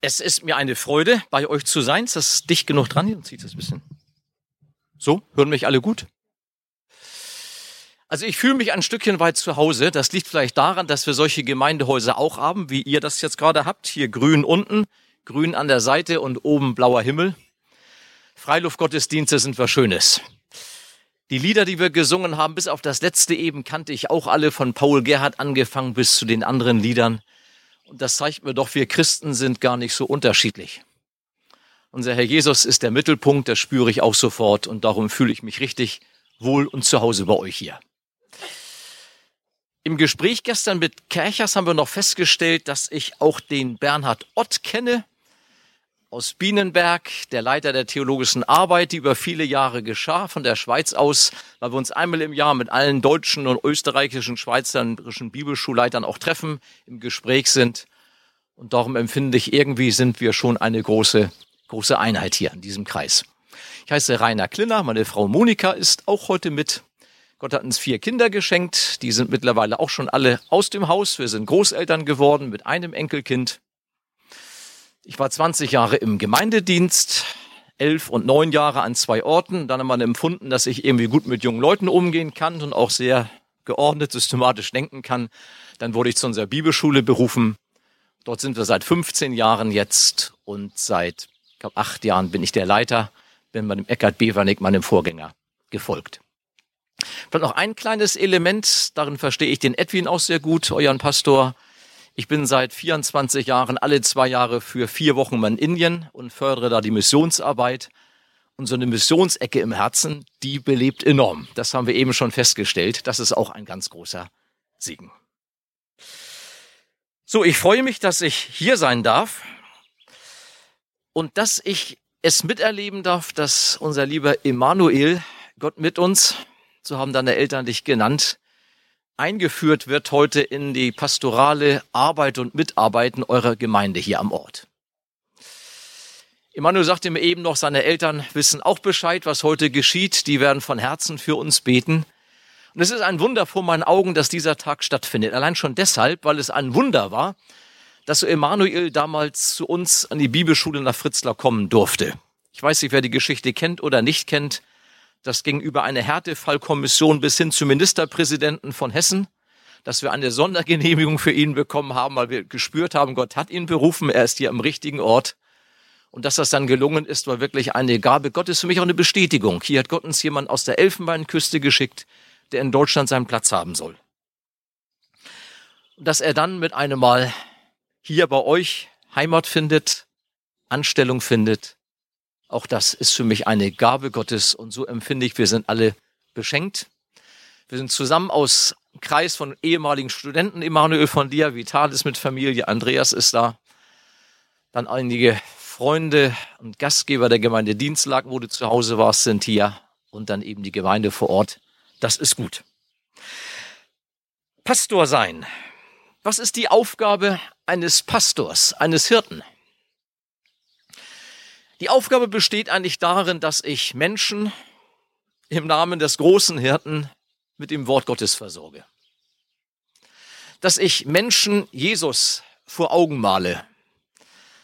Es ist mir eine Freude, bei euch zu sein. Ist das dicht genug dran? Hier zieht es ein bisschen. So, hören mich alle gut? Also ich fühle mich ein Stückchen weit zu Hause. Das liegt vielleicht daran, dass wir solche Gemeindehäuser auch haben, wie ihr das jetzt gerade habt. Hier grün unten, grün an der Seite und oben blauer Himmel. Freiluftgottesdienste sind was Schönes. Die Lieder, die wir gesungen haben, bis auf das letzte eben kannte ich auch alle von Paul Gerhardt angefangen bis zu den anderen Liedern. Und das zeigt mir doch, wir Christen sind gar nicht so unterschiedlich. Unser Herr Jesus ist der Mittelpunkt, das spüre ich auch sofort und darum fühle ich mich richtig wohl und zu Hause bei euch hier. Im Gespräch gestern mit Kerchers haben wir noch festgestellt, dass ich auch den Bernhard Ott kenne aus Bienenberg, der Leiter der theologischen Arbeit, die über viele Jahre geschah, von der Schweiz aus, weil wir uns einmal im Jahr mit allen deutschen und österreichischen, schweizerischen Bibelschulleitern auch treffen, im Gespräch sind. Und darum empfinde ich, irgendwie sind wir schon eine große, große Einheit hier in diesem Kreis. Ich heiße Rainer Klinner, meine Frau Monika ist auch heute mit. Gott hat uns vier Kinder geschenkt, die sind mittlerweile auch schon alle aus dem Haus. Wir sind Großeltern geworden mit einem Enkelkind. Ich war 20 Jahre im Gemeindedienst, elf und neun Jahre an zwei Orten. Dann haben wir empfunden, dass ich irgendwie gut mit jungen Leuten umgehen kann und auch sehr geordnet, systematisch denken kann. Dann wurde ich zu unserer Bibelschule berufen. Dort sind wir seit 15 Jahren jetzt und seit ich glaube, acht Jahren bin ich der Leiter, bin bei dem Eckhard Bevernick, meinem Vorgänger, gefolgt. Vielleicht noch ein kleines Element, darin verstehe ich den Edwin auch sehr gut, euren Pastor. Ich bin seit 24 Jahren alle zwei Jahre für vier Wochen in Indien und fördere da die Missionsarbeit. Und so eine Missionsecke im Herzen, die belebt enorm. Das haben wir eben schon festgestellt. Das ist auch ein ganz großer Segen. So, ich freue mich, dass ich hier sein darf und dass ich es miterleben darf, dass unser lieber Emanuel, Gott mit uns, so haben deine Eltern dich genannt, eingeführt wird heute in die pastorale Arbeit und Mitarbeiten eurer Gemeinde hier am Ort. Emanuel sagte mir eben noch, seine Eltern wissen auch Bescheid, was heute geschieht. Die werden von Herzen für uns beten. Und es ist ein Wunder vor meinen Augen, dass dieser Tag stattfindet. Allein schon deshalb, weil es ein Wunder war, dass so Emanuel damals zu uns an die Bibelschule nach Fritzlar kommen durfte. Ich weiß nicht, wer die Geschichte kennt oder nicht kennt. Das ging über eine Härtefallkommission bis hin zum Ministerpräsidenten von Hessen, dass wir eine Sondergenehmigung für ihn bekommen haben, weil wir gespürt haben, Gott hat ihn berufen, er ist hier am richtigen Ort. Und dass das dann gelungen ist, war wirklich eine Gabe Gottes, für mich auch eine Bestätigung. Hier hat Gott uns jemand aus der Elfenbeinküste geschickt, der in Deutschland seinen Platz haben soll. Dass er dann mit einem Mal hier bei euch Heimat findet, Anstellung findet, auch das ist für mich eine Gabe Gottes und so empfinde ich, wir sind alle beschenkt. Wir sind zusammen aus Kreis von ehemaligen Studenten, Emanuel von dir, Vitalis mit Familie, Andreas ist da. Dann einige Freunde und Gastgeber der Gemeinde Dienstlag, wo du zu Hause warst, sind hier und dann eben die Gemeinde vor Ort. Das ist gut. Pastor sein. Was ist die Aufgabe eines Pastors, eines Hirten? Die Aufgabe besteht eigentlich darin, dass ich Menschen im Namen des großen Hirten mit dem Wort Gottes versorge. Dass ich Menschen Jesus vor Augen male.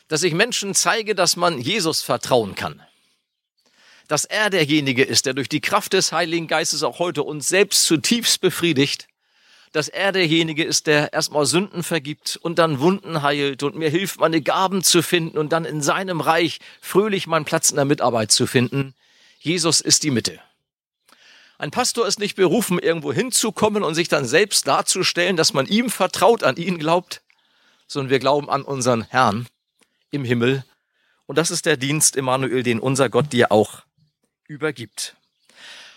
Dass ich Menschen zeige, dass man Jesus vertrauen kann. Dass er derjenige ist, der durch die Kraft des Heiligen Geistes auch heute uns selbst zutiefst befriedigt dass er derjenige ist, der erstmal Sünden vergibt und dann Wunden heilt und mir hilft, meine Gaben zu finden und dann in seinem Reich fröhlich meinen Platz in der Mitarbeit zu finden. Jesus ist die Mitte. Ein Pastor ist nicht berufen, irgendwo hinzukommen und sich dann selbst darzustellen, dass man ihm vertraut, an ihn glaubt, sondern wir glauben an unseren Herrn im Himmel. Und das ist der Dienst, Emanuel, den unser Gott dir auch übergibt.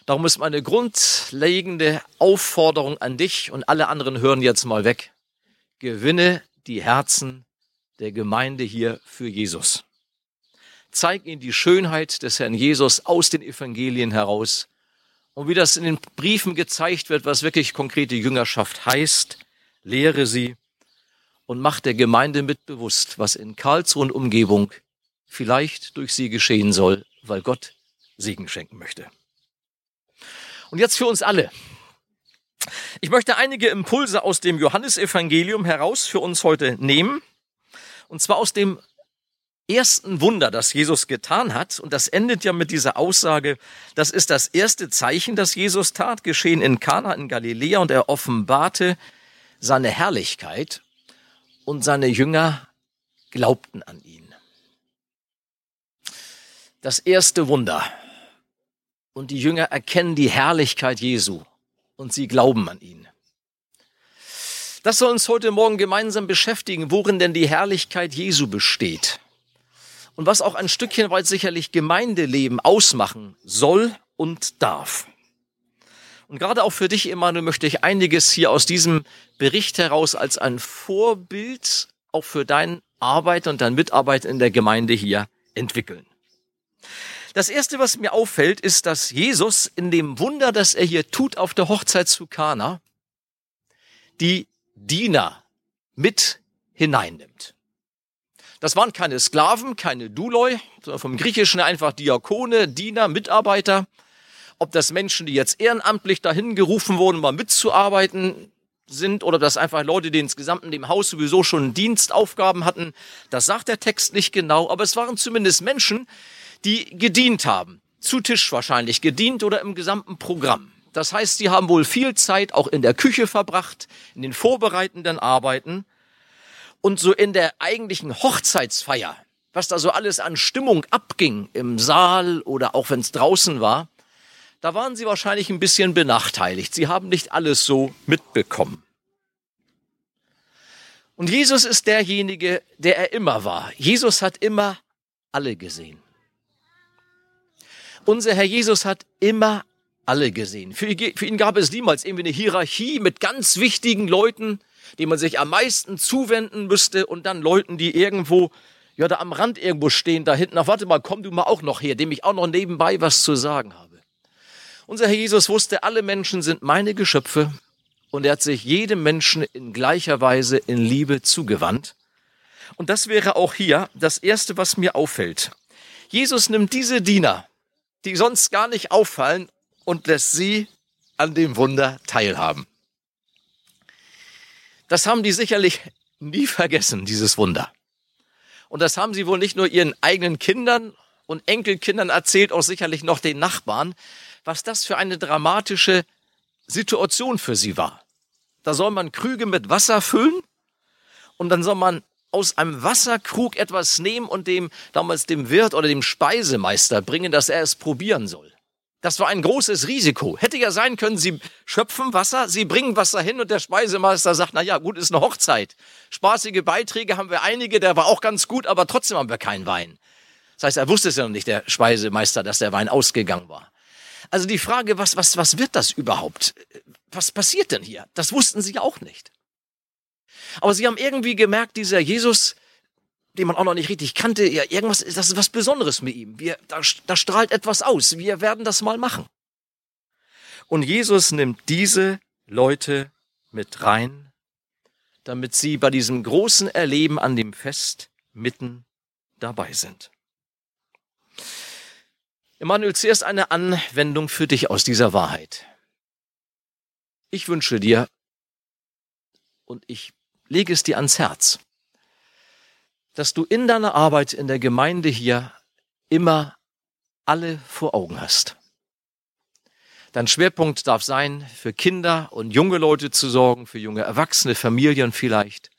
Darum ist meine grundlegende Aufforderung an dich und alle anderen hören jetzt mal weg. Gewinne die Herzen der Gemeinde hier für Jesus. Zeig ihnen die Schönheit des Herrn Jesus aus den Evangelien heraus. Und wie das in den Briefen gezeigt wird, was wirklich konkrete Jüngerschaft heißt, lehre sie und mach der Gemeinde mit bewusst, was in Karlsruhe und Umgebung vielleicht durch sie geschehen soll, weil Gott Segen schenken möchte. Und jetzt für uns alle. Ich möchte einige Impulse aus dem Johannesevangelium heraus für uns heute nehmen. Und zwar aus dem ersten Wunder, das Jesus getan hat, und das endet ja mit dieser Aussage, das ist das erste Zeichen, das Jesus tat, geschehen in Kana in Galiläa, und er offenbarte seine Herrlichkeit, und seine Jünger glaubten an ihn. Das erste Wunder. Und die Jünger erkennen die Herrlichkeit Jesu und sie glauben an ihn. Das soll uns heute Morgen gemeinsam beschäftigen, worin denn die Herrlichkeit Jesu besteht. Und was auch ein Stückchen weit sicherlich Gemeindeleben ausmachen soll und darf. Und gerade auch für dich, Emanuel, möchte ich einiges hier aus diesem Bericht heraus als ein Vorbild auch für deine Arbeit und deine Mitarbeit in der Gemeinde hier entwickeln. Das erste, was mir auffällt, ist, dass Jesus in dem Wunder, das er hier tut auf der Hochzeit zu Kana, die Diener mit hineinnimmt. Das waren keine Sklaven, keine Duloi, sondern vom Griechischen einfach Diakone, Diener, Mitarbeiter. Ob das Menschen, die jetzt ehrenamtlich dahin gerufen wurden, mal mitzuarbeiten sind, oder ob das einfach Leute, die insgesamt in dem Haus sowieso schon Dienstaufgaben hatten, das sagt der Text nicht genau, aber es waren zumindest Menschen, die gedient haben. Zu Tisch wahrscheinlich gedient oder im gesamten Programm. Das heißt, sie haben wohl viel Zeit auch in der Küche verbracht, in den vorbereitenden Arbeiten und so in der eigentlichen Hochzeitsfeier, was da so alles an Stimmung abging im Saal oder auch wenn es draußen war, da waren sie wahrscheinlich ein bisschen benachteiligt. Sie haben nicht alles so mitbekommen. Und Jesus ist derjenige, der er immer war. Jesus hat immer alle gesehen. Unser Herr Jesus hat immer alle gesehen. Für, ihn gab es niemals irgendwie eine Hierarchie mit ganz wichtigen Leuten, denen man sich am meisten zuwenden müsste und dann Leuten, die irgendwo, ja, da am Rand irgendwo stehen, da hinten, ach, warte mal, komm du mal auch noch her, dem ich auch noch nebenbei was zu sagen habe. Unser Herr Jesus wusste, alle Menschen sind meine Geschöpfe und er hat sich jedem Menschen in gleicher Weise in Liebe zugewandt. Und das wäre auch hier das Erste, was mir auffällt. Jesus nimmt diese Diener, die sonst gar nicht auffallen, und lässt sie an dem Wunder teilhaben. Das haben die sicherlich nie vergessen, dieses Wunder. Und das haben sie wohl nicht nur ihren eigenen Kindern und Enkelkindern erzählt, auch sicherlich noch den Nachbarn, was das für eine dramatische Situation für sie war. Da soll man Krüge mit Wasser füllen und dann soll man aus einem Wasserkrug etwas nehmen und dem damals dem Wirt oder dem Speisemeister bringen, dass er es probieren soll. Das war ein großes Risiko. Hätte ja sein können, sie schöpfen Wasser, sie bringen Wasser hin und der Speisemeister sagt, na ja, gut, ist eine Hochzeit. Spaßige Beiträge haben wir einige, der war auch ganz gut, aber trotzdem haben wir keinen Wein. Das heißt, er wusste es ja noch nicht, der Speisemeister, dass der Wein ausgegangen war. Also die Frage, was, was, was wird das überhaupt? Was passiert denn hier? Das wussten sie auch nicht. Aber sie haben irgendwie gemerkt, dieser Jesus, den man auch noch nicht richtig kannte, ja, irgendwas, das ist was Besonderes mit ihm. Wir, da, da strahlt etwas aus. Wir werden das mal machen. Und Jesus nimmt diese Leute mit rein, damit sie bei diesem großen Erleben an dem Fest mitten dabei sind. Emanuel, zuerst eine Anwendung für dich aus dieser Wahrheit. Ich wünsche dir und ich lege es dir ans Herz, dass du in deiner Arbeit in der Gemeinde hier immer alle vor Augen hast. Dein Schwerpunkt darf sein, für Kinder und junge Leute zu sorgen, für junge Erwachsene, Familien vielleicht.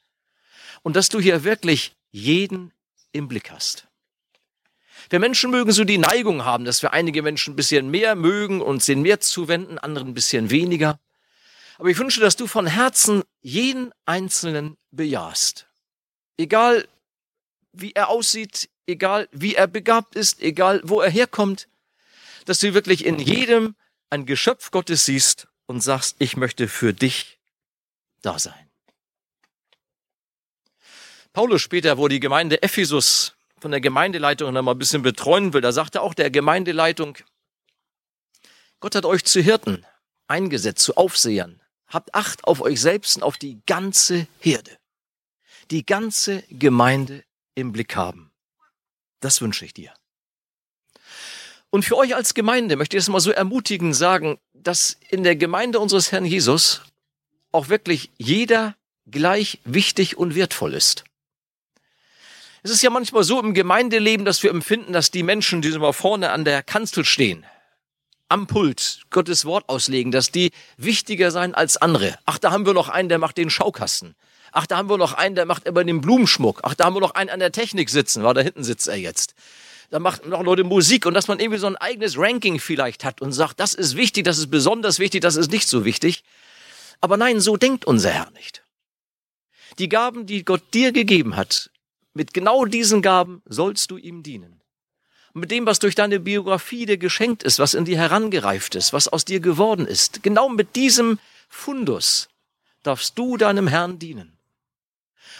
Und dass du hier wirklich jeden im Blick hast. Wir Menschen mögen so die Neigung haben, dass wir einige Menschen ein bisschen mehr mögen und sie mehr zuwenden, anderen ein bisschen weniger. Aber ich wünsche, dass du von Herzen jeden Einzelnen bejahst. Egal wie er aussieht, egal wie er begabt ist, egal wo er herkommt, dass du wirklich in jedem ein Geschöpf Gottes siehst und sagst, ich möchte für dich da sein. Paulus später, wo die Gemeinde Ephesus von der Gemeindeleitung noch mal ein bisschen betreuen will, da sagte auch der Gemeindeleitung, Gott hat euch zu Hirten eingesetzt, zu Aufsehern. Habt Acht auf euch selbst und auf die ganze Herde. Die ganze Gemeinde im Blick haben. Das wünsche ich dir. Und für euch als Gemeinde möchte ich es mal so ermutigend sagen, dass in der Gemeinde unseres Herrn Jesus auch wirklich jeder gleich wichtig und wertvoll ist. Es ist ja manchmal so im Gemeindeleben, dass wir empfinden, dass die Menschen, die so mal vorne an der Kanzel stehen, am Pult Gottes Wort auslegen, dass die wichtiger sein als andere. Ach, da haben wir noch einen, der macht den Schaukasten. Ach, da haben wir noch einen, der macht immer den Blumenschmuck. Ach, da haben wir noch einen an der Technik sitzen, weil da hinten sitzt er jetzt. Da macht noch Leute Musik und dass man irgendwie so ein eigenes Ranking vielleicht hat und sagt, das ist wichtig, das ist besonders wichtig, das ist nicht so wichtig. Aber nein, so denkt unser Herr nicht. Die Gaben, die Gott dir gegeben hat, mit genau diesen Gaben sollst du ihm dienen. Mit dem, was durch deine Biografie dir geschenkt ist, was in dir herangereift ist, was aus dir geworden ist, genau mit diesem Fundus darfst du deinem Herrn dienen.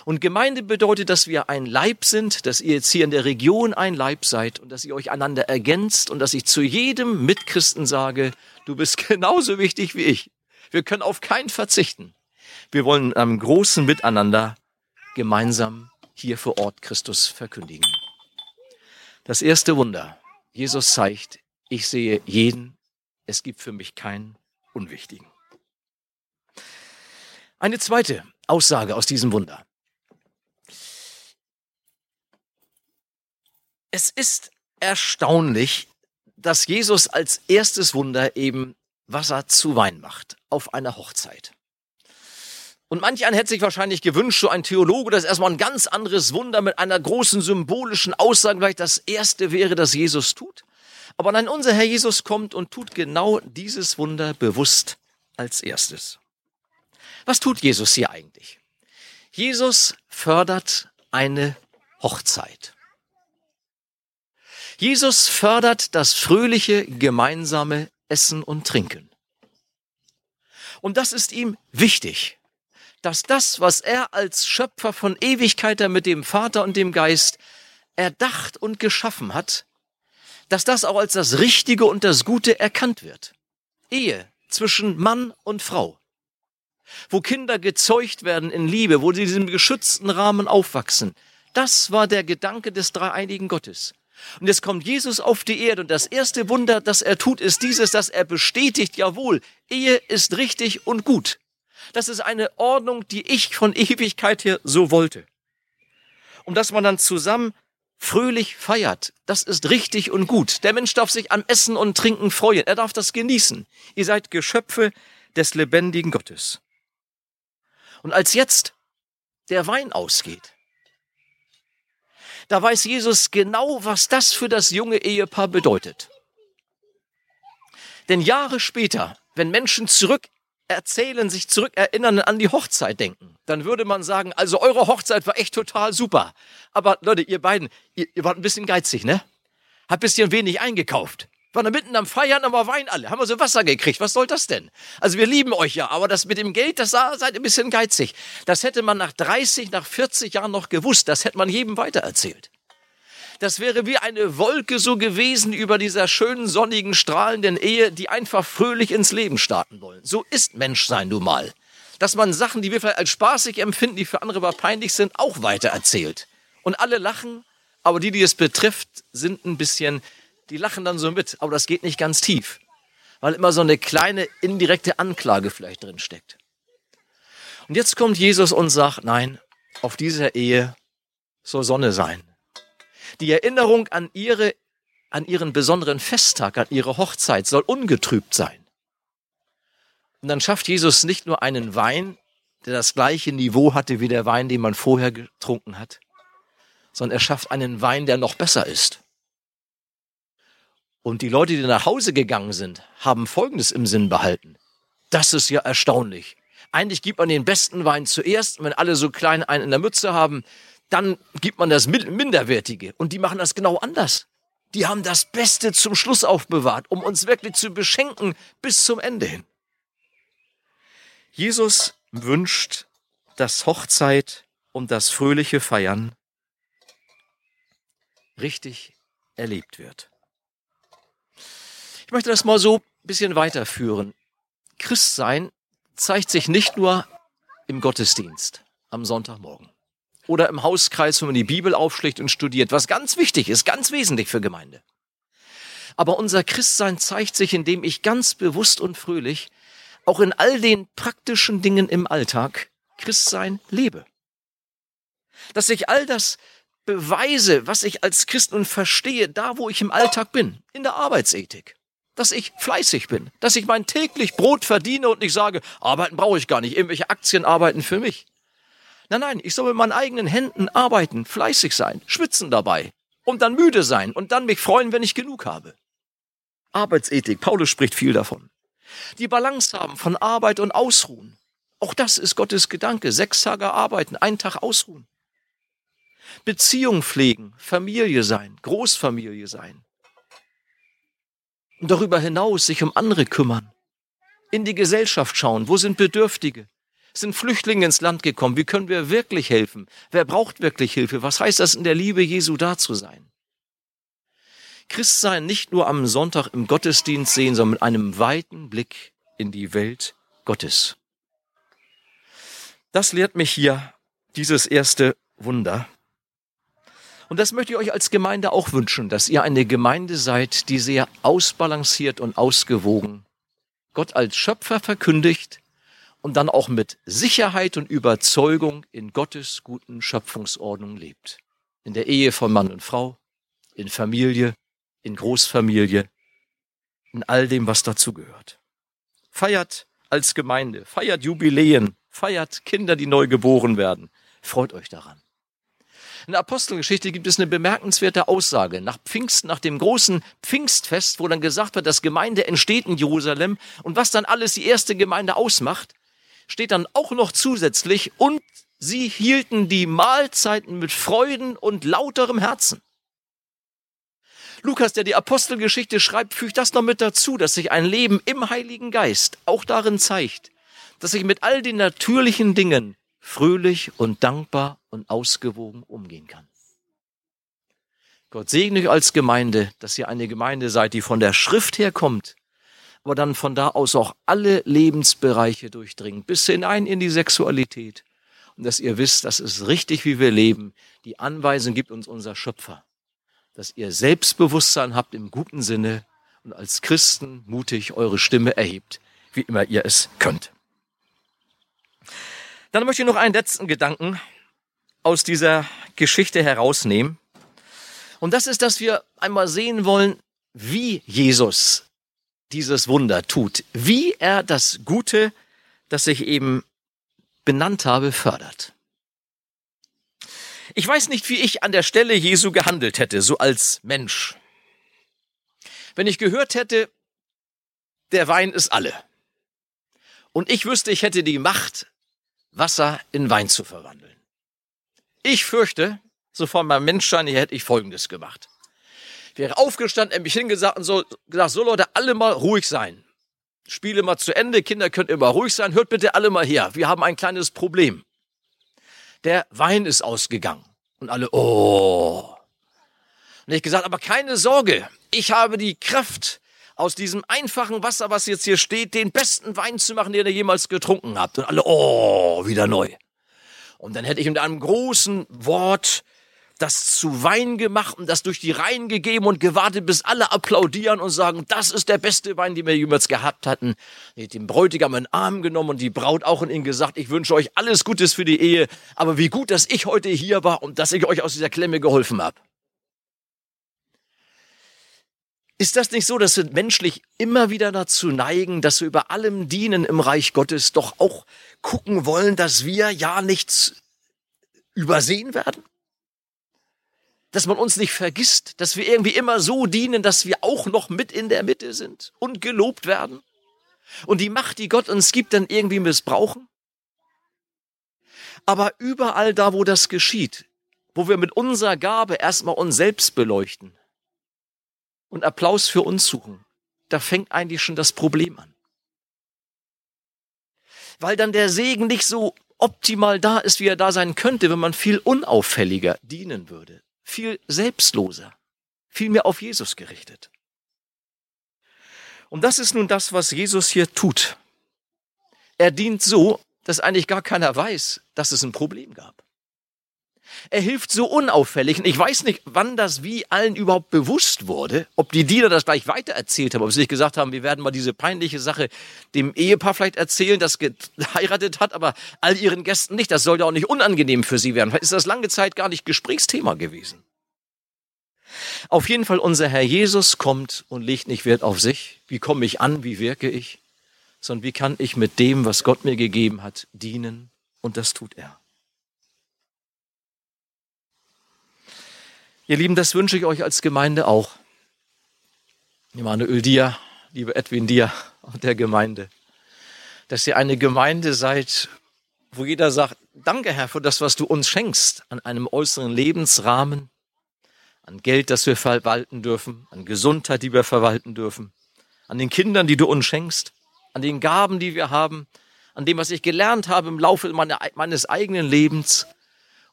Und Gemeinde bedeutet, dass wir ein Leib sind, dass ihr jetzt hier in der Region ein Leib seid und dass ihr euch einander ergänzt und dass ich zu jedem Mitchristen sage, du bist genauso wichtig wie ich. Wir können auf keinen verzichten. Wir wollen am großen Miteinander gemeinsam hier vor Ort Christus verkündigen. Das erste Wunder. Jesus zeigt, ich sehe jeden, es gibt für mich keinen Unwichtigen. Eine zweite Aussage aus diesem Wunder. Es ist erstaunlich, dass Jesus als erstes Wunder eben Wasser zu Wein macht auf einer Hochzeit. Und manch einer hätte sich wahrscheinlich gewünscht, so ein Theologe, das erstmal ein ganz anderes Wunder mit einer großen symbolischen Aussage vielleicht das erste wäre, das Jesus tut. Aber nein, unser Herr Jesus kommt und tut genau dieses Wunder bewusst als erstes. Was tut Jesus hier eigentlich? Jesus fördert eine Hochzeit. Jesus fördert das fröhliche gemeinsame Essen und Trinken. Und das ist ihm wichtig, dass das, was er als Schöpfer von Ewigkeit mit dem Vater und dem Geist erdacht und geschaffen hat, dass das auch als das Richtige und das Gute erkannt wird. Ehe zwischen Mann und Frau. Wo Kinder gezeugt werden in Liebe, wo sie in diesem geschützten Rahmen aufwachsen. Das war der Gedanke des dreieinigen Gottes. Und jetzt kommt Jesus auf die Erde und das erste Wunder, das er tut, ist dieses, dass er bestätigt, jawohl, Ehe ist richtig und gut. Das ist eine Ordnung, die ich von Ewigkeit her so wollte. Und dass man dann zusammen fröhlich feiert, das ist richtig und gut. Der Mensch darf sich am Essen und Trinken freuen. Er darf das genießen. Ihr seid Geschöpfe des lebendigen Gottes. Und als jetzt der Wein ausgeht, da weiß Jesus genau, was das für das junge Ehepaar bedeutet. Denn Jahre später, wenn Menschen zurück erzählen, sich zurückerinnern an die Hochzeit denken, dann würde man sagen, also eure Hochzeit war echt total super. Aber Leute, ihr beiden, ihr, ihr wart ein bisschen geizig, ne? Habt ein bisschen wenig eingekauft. Waren da mitten am Feiern, aber Wein alle. Haben wir so Wasser gekriegt. Was soll das denn? Also wir lieben euch ja, aber das mit dem Geld, das seid ein bisschen geizig. Das hätte man nach 30, nach 40 Jahren noch gewusst. Das hätte man jedem weitererzählt. Das wäre wie eine Wolke so gewesen über dieser schönen, sonnigen, strahlenden Ehe, die einfach fröhlich ins Leben starten wollen. So ist Menschsein nun mal. Dass man Sachen, die wir vielleicht als spaßig empfinden, die für andere aber peinlich sind, auch weitererzählt. Und alle lachen, aber die, die es betrifft, sind ein bisschen die lachen dann so mit, aber das geht nicht ganz tief, weil immer so eine kleine indirekte Anklage vielleicht drin steckt. Und jetzt kommt Jesus und sagt, nein, auf dieser Ehe soll Sonne sein. Die Erinnerung an ihre, an ihren besonderen Festtag, an ihre Hochzeit soll ungetrübt sein. Und dann schafft Jesus nicht nur einen Wein, der das gleiche Niveau hatte wie der Wein, den man vorher getrunken hat, sondern er schafft einen Wein, der noch besser ist. Und die Leute, die nach Hause gegangen sind, haben Folgendes im Sinn behalten. Das ist ja erstaunlich. Eigentlich gibt man den besten Wein zuerst, wenn alle so klein einen in der Mütze haben, dann gibt man das Minderwertige. Und die machen das genau anders. Die haben das Beste zum Schluss aufbewahrt, um uns wirklich zu beschenken bis zum Ende hin. Jesus wünscht, dass Hochzeit und das fröhliche Feiern richtig erlebt wird. Ich möchte das mal so ein bisschen weiterführen. Christsein zeigt sich nicht nur im Gottesdienst am Sonntagmorgen oder im Hauskreis, wenn man die Bibel aufschlägt und studiert, was ganz wichtig ist, ganz wesentlich für Gemeinde. Aber unser Christsein zeigt sich, indem ich ganz bewusst und fröhlich auch in all den praktischen Dingen im Alltag Christsein lebe. Dass ich all das beweise, was ich als Christ nun verstehe, da wo ich im Alltag bin, in der Arbeitsethik. Dass ich fleißig bin, dass ich mein täglich Brot verdiene und nicht sage, arbeiten brauche ich gar nicht, irgendwelche Aktien arbeiten für mich. Nein, nein, ich soll mit meinen eigenen Händen arbeiten, fleißig sein, schwitzen dabei und dann müde sein und dann mich freuen, wenn ich genug habe. Arbeitsethik, Paulus spricht viel davon. Die Balance haben von Arbeit und Ausruhen. Auch das ist Gottes Gedanke. Sechs Tage arbeiten, einen Tag ausruhen. Beziehung pflegen, Familie sein, Großfamilie sein. Und darüber hinaus sich um andere kümmern. In die Gesellschaft schauen. Wo sind Bedürftige? Sind Flüchtlinge ins Land gekommen? Wie können wir wirklich helfen? Wer braucht wirklich Hilfe? Was heißt das in der Liebe Jesu da zu sein? Christsein nicht nur am Sonntag im Gottesdienst sehen, sondern mit einem weiten Blick in die Welt Gottes. Das lehrt mich hier dieses erste Wunder. Und das möchte ich euch als Gemeinde auch wünschen, dass ihr eine Gemeinde seid, die sehr ausbalanciert und ausgewogen Gott als Schöpfer verkündigt und dann auch mit Sicherheit und Überzeugung in Gottes guten Schöpfungsordnung lebt. In der Ehe von Mann und Frau, in Familie, in Großfamilie, in all dem, was dazu gehört. Feiert als Gemeinde, feiert Jubiläen, feiert Kinder, die neu geboren werden. Freut euch daran. In der Apostelgeschichte gibt es eine bemerkenswerte Aussage. Nach Pfingsten, nach dem großen Pfingstfest, wo dann gesagt wird, dass Gemeinde entsteht in Jerusalem und was dann alles die erste Gemeinde ausmacht, steht dann auch noch zusätzlich und sie hielten die Mahlzeiten mit Freuden und lauterem Herzen. Lukas, der die Apostelgeschichte schreibt, fügt das noch mit dazu, dass sich ein Leben im Heiligen Geist auch darin zeigt, dass ich mit all den natürlichen Dingen fröhlich und dankbar und ausgewogen umgehen kann. Gott segne euch als Gemeinde, dass ihr eine Gemeinde seid, die von der Schrift herkommt, aber dann von da aus auch alle Lebensbereiche durchdringt, bis hinein in die Sexualität. Und dass ihr wisst, das ist richtig, wie wir leben. Die Anweisung gibt uns unser Schöpfer dass ihr Selbstbewusstsein habt im guten Sinne und als Christen mutig eure Stimme erhebt, wie immer ihr es könnt. Dann möchte ich noch einen letzten Gedanken aus dieser Geschichte herausnehmen. Und das ist, dass wir einmal sehen wollen, wie Jesus dieses Wunder tut, wie er das Gute, das ich eben benannt habe, fördert. Ich weiß nicht, wie ich an der Stelle Jesu gehandelt hätte, so als Mensch. Wenn ich gehört hätte, der Wein ist alle. Und ich wüsste, ich hätte die Macht, Wasser in Wein zu verwandeln. Ich fürchte, so von meinem Menschsein her hätte ich Folgendes gemacht. Wäre aufgestanden, hätte mich hingesagt und so, gesagt, so Leute, alle mal ruhig sein. Spiele mal zu Ende, Kinder könnt immer ruhig sein, hört bitte alle mal her. Wir haben ein kleines Problem der Wein ist ausgegangen. Und alle, oh. Und ich gesagt, aber keine Sorge, ich habe die Kraft, aus diesem einfachen Wasser, was jetzt hier steht, den besten Wein zu machen, den ihr jemals getrunken habt. Und alle, oh, wieder neu. Und dann hätte ich mit einem großen Wort das zu Wein gemacht und das durch die Reihen gegeben und gewartet, bis alle applaudieren und sagen, das ist der beste Wein, den wir jemals gehabt hatten. Den Bräutigam in den Arm genommen und die Braut auch in ihn gesagt, ich wünsche euch alles Gutes für die Ehe, aber wie gut, dass ich heute hier war und dass ich euch aus dieser Klemme geholfen habe. Ist das nicht so, dass wir menschlich immer wieder dazu neigen, dass wir über allem dienen im Reich Gottes doch auch gucken wollen, dass wir ja nichts übersehen werden? Dass man uns nicht vergisst, dass wir irgendwie immer so dienen, dass wir auch noch mit in der Mitte sind und gelobt werden und die Macht, die Gott uns gibt, dann irgendwie missbrauchen? Aber überall da, wo das geschieht, wo wir mit unserer Gabe erstmal uns selbst beleuchten und Applaus für uns suchen, da fängt eigentlich schon das Problem an. Weil dann der Segen nicht so optimal da ist, wie er da sein könnte, wenn man viel unauffälliger dienen würde viel selbstloser, viel mehr auf Jesus gerichtet. Und das ist nun das, was Jesus hier tut. Er dient so, dass eigentlich gar keiner weiß, dass es ein Problem gab. Er hilft so unauffällig. Und ich weiß nicht, wann das wie allen überhaupt bewusst wurde. Ob die Diener das gleich weitererzählt haben. Ob sie nicht gesagt haben, wir werden mal diese peinliche Sache dem Ehepaar vielleicht erzählen, das geheiratet hat, aber all ihren Gästen nicht. Das soll ja auch nicht unangenehm für sie werden. Vielleicht ist das lange Zeit gar nicht Gesprächsthema gewesen. Auf jeden Fall, unser Herr Jesus kommt und legt nicht Wert auf sich. Wie komme ich an? Wie wirke ich? Sondern wie kann ich mit dem, was Gott mir gegeben hat, dienen? Und das tut er. Ihr Lieben, das wünsche ich euch als Gemeinde auch. Emanuel dir, liebe Edwin dir und der Gemeinde, dass ihr eine Gemeinde seid, wo jeder sagt, danke Herr für das, was du uns schenkst, an einem äußeren Lebensrahmen, an Geld, das wir verwalten dürfen, an Gesundheit, die wir verwalten dürfen, an den Kindern, die du uns schenkst, an den Gaben, die wir haben, an dem, was ich gelernt habe im Laufe meines eigenen Lebens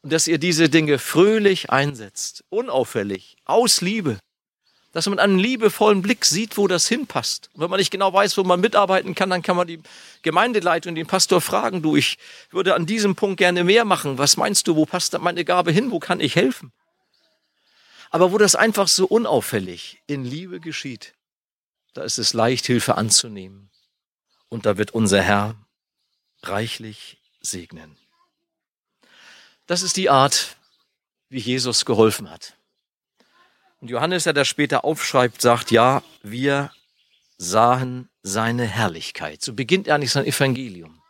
und dass ihr diese Dinge fröhlich einsetzt, unauffällig, aus Liebe, dass man einen liebevollen Blick sieht, wo das hinpasst. Und wenn man nicht genau weiß, wo man mitarbeiten kann, dann kann man die Gemeindeleitung, den Pastor fragen, du, ich würde an diesem Punkt gerne mehr machen. Was meinst du, wo passt meine Gabe hin? Wo kann ich helfen? Aber wo das einfach so unauffällig in Liebe geschieht, da ist es leicht, Hilfe anzunehmen. Und da wird unser Herr reichlich segnen. Das ist die Art, wie Jesus geholfen hat. Und Johannes, der das später aufschreibt, sagt, ja, wir sahen seine Herrlichkeit. So beginnt er nicht sein Evangelium.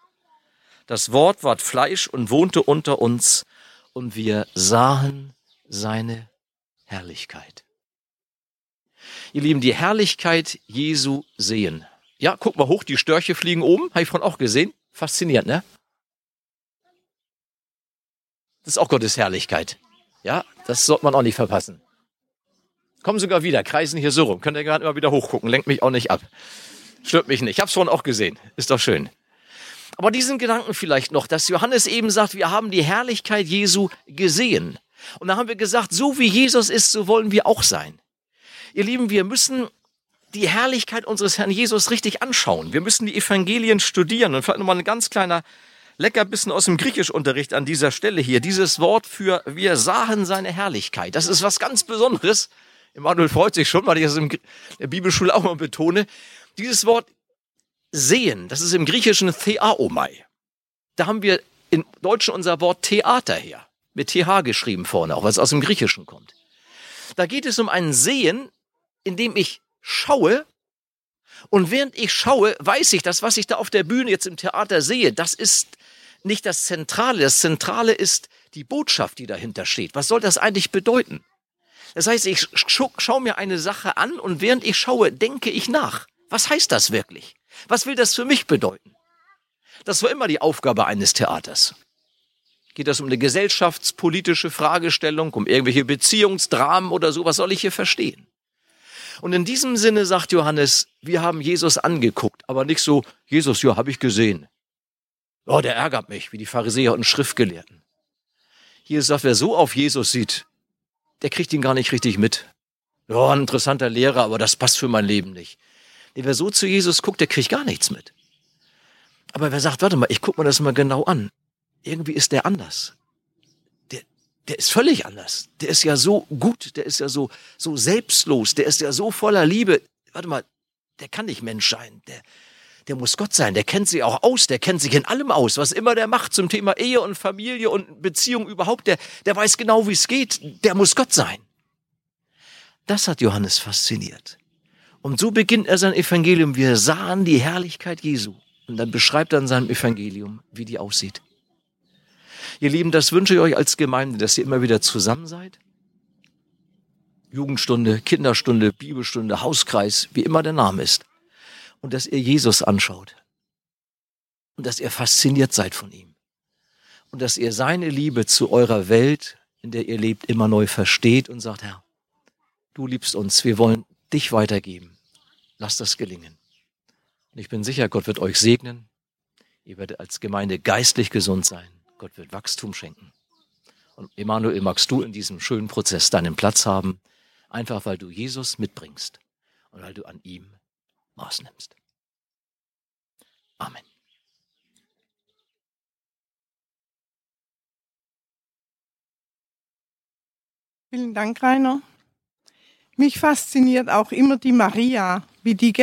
Das Wort ward Fleisch und wohnte unter uns und wir sahen seine Herrlichkeit. Ihr Lieben, die Herrlichkeit Jesu sehen. Ja, guck mal hoch, die Störche fliegen oben, habe ich von auch gesehen. Faszinierend, ne? Das ist auch Gottes Herrlichkeit. Ja, das sollte man auch nicht verpassen. Kommen sogar wieder, kreisen hier so rum. Könnt ihr gerade immer wieder hochgucken, lenkt mich auch nicht ab. Stört mich nicht. Ich hab's vorhin auch gesehen. Ist doch schön. Aber diesen Gedanken vielleicht noch, dass Johannes eben sagt, wir haben die Herrlichkeit Jesu gesehen. Und da haben wir gesagt, so wie Jesus ist, so wollen wir auch sein. Ihr Lieben, wir müssen die Herrlichkeit unseres Herrn Jesus richtig anschauen. Wir müssen die Evangelien studieren. Und vielleicht nochmal ein ganz kleiner Leckerbissen aus dem Griechischunterricht an dieser Stelle hier. Dieses Wort für wir sahen seine Herrlichkeit. Das ist was ganz Besonderes. Emanuel freut sich schon, weil ich das in der Bibelschule auch mal betone. Dieses Wort sehen, das ist im Griechischen Theaomai. Da haben wir im Deutschen unser Wort Theater her. Mit TH geschrieben vorne, auch was aus dem Griechischen kommt. Da geht es um ein Sehen, in dem ich schaue und während ich schaue, weiß ich, dass was ich da auf der Bühne jetzt im Theater sehe, das ist nicht das Zentrale. Das Zentrale ist die Botschaft, die dahinter steht. Was soll das eigentlich bedeuten? Das heißt, ich scha schaue mir eine Sache an und während ich schaue, denke ich nach. Was heißt das wirklich? Was will das für mich bedeuten? Das war immer die Aufgabe eines Theaters. Geht das um eine gesellschaftspolitische Fragestellung, um irgendwelche Beziehungsdramen oder so? Was soll ich hier verstehen? Und in diesem Sinne sagt Johannes, wir haben Jesus angeguckt, aber nicht so, Jesus, ja, habe ich gesehen. Oh, der ärgert mich, wie die Pharisäer und Schriftgelehrten. Hier sagt, wer so auf Jesus sieht, der kriegt ihn gar nicht richtig mit. Ja, ein interessanter Lehrer, aber das passt für mein Leben nicht. Nee, wer so zu Jesus guckt, der kriegt gar nichts mit. Aber wer sagt, warte mal, ich guck mir das mal genau an. Irgendwie ist der anders der ist völlig anders. Der ist ja so gut, der ist ja so, so selbstlos, der ist ja so voller Liebe. Warte mal, der kann nicht Mensch sein. Der, der muss Gott sein. Der kennt sich auch aus. Der kennt sich in allem aus. Was immer der macht zum Thema Ehe und Familie und Beziehung überhaupt, der, der weiß genau, wie es geht. Der muss Gott sein. Das hat Johannes fasziniert. Und so beginnt er sein Evangelium. Wir sahen die Herrlichkeit Jesu. Und dann beschreibt er in seinem Evangelium, wie die aussieht. Ihr Lieben, das wünsche ich euch als Gemeinde, dass ihr immer wieder zusammen seid. Jugendstunde, Kinderstunde, Bibelstunde, Hauskreis, wie immer der Name ist. Und dass ihr Jesus anschaut. Und dass ihr fasziniert seid von ihm. Und dass ihr seine Liebe zu eurer Welt, in der ihr lebt, immer neu versteht und sagt, Herr, du liebst uns, wir wollen dich weitergeben. Lass das gelingen. Und ich bin sicher, Gott wird euch segnen. Ihr werdet als Gemeinde geistlich gesund sein. Gott wird Wachstum schenken. Und Emanuel, magst du in diesem schönen Prozess deinen Platz haben, einfach weil du Jesus mitbringst und weil du an ihm Maß nimmst. Amen. Vielen Dank, Rainer. Mich fasziniert auch immer die Maria, wie die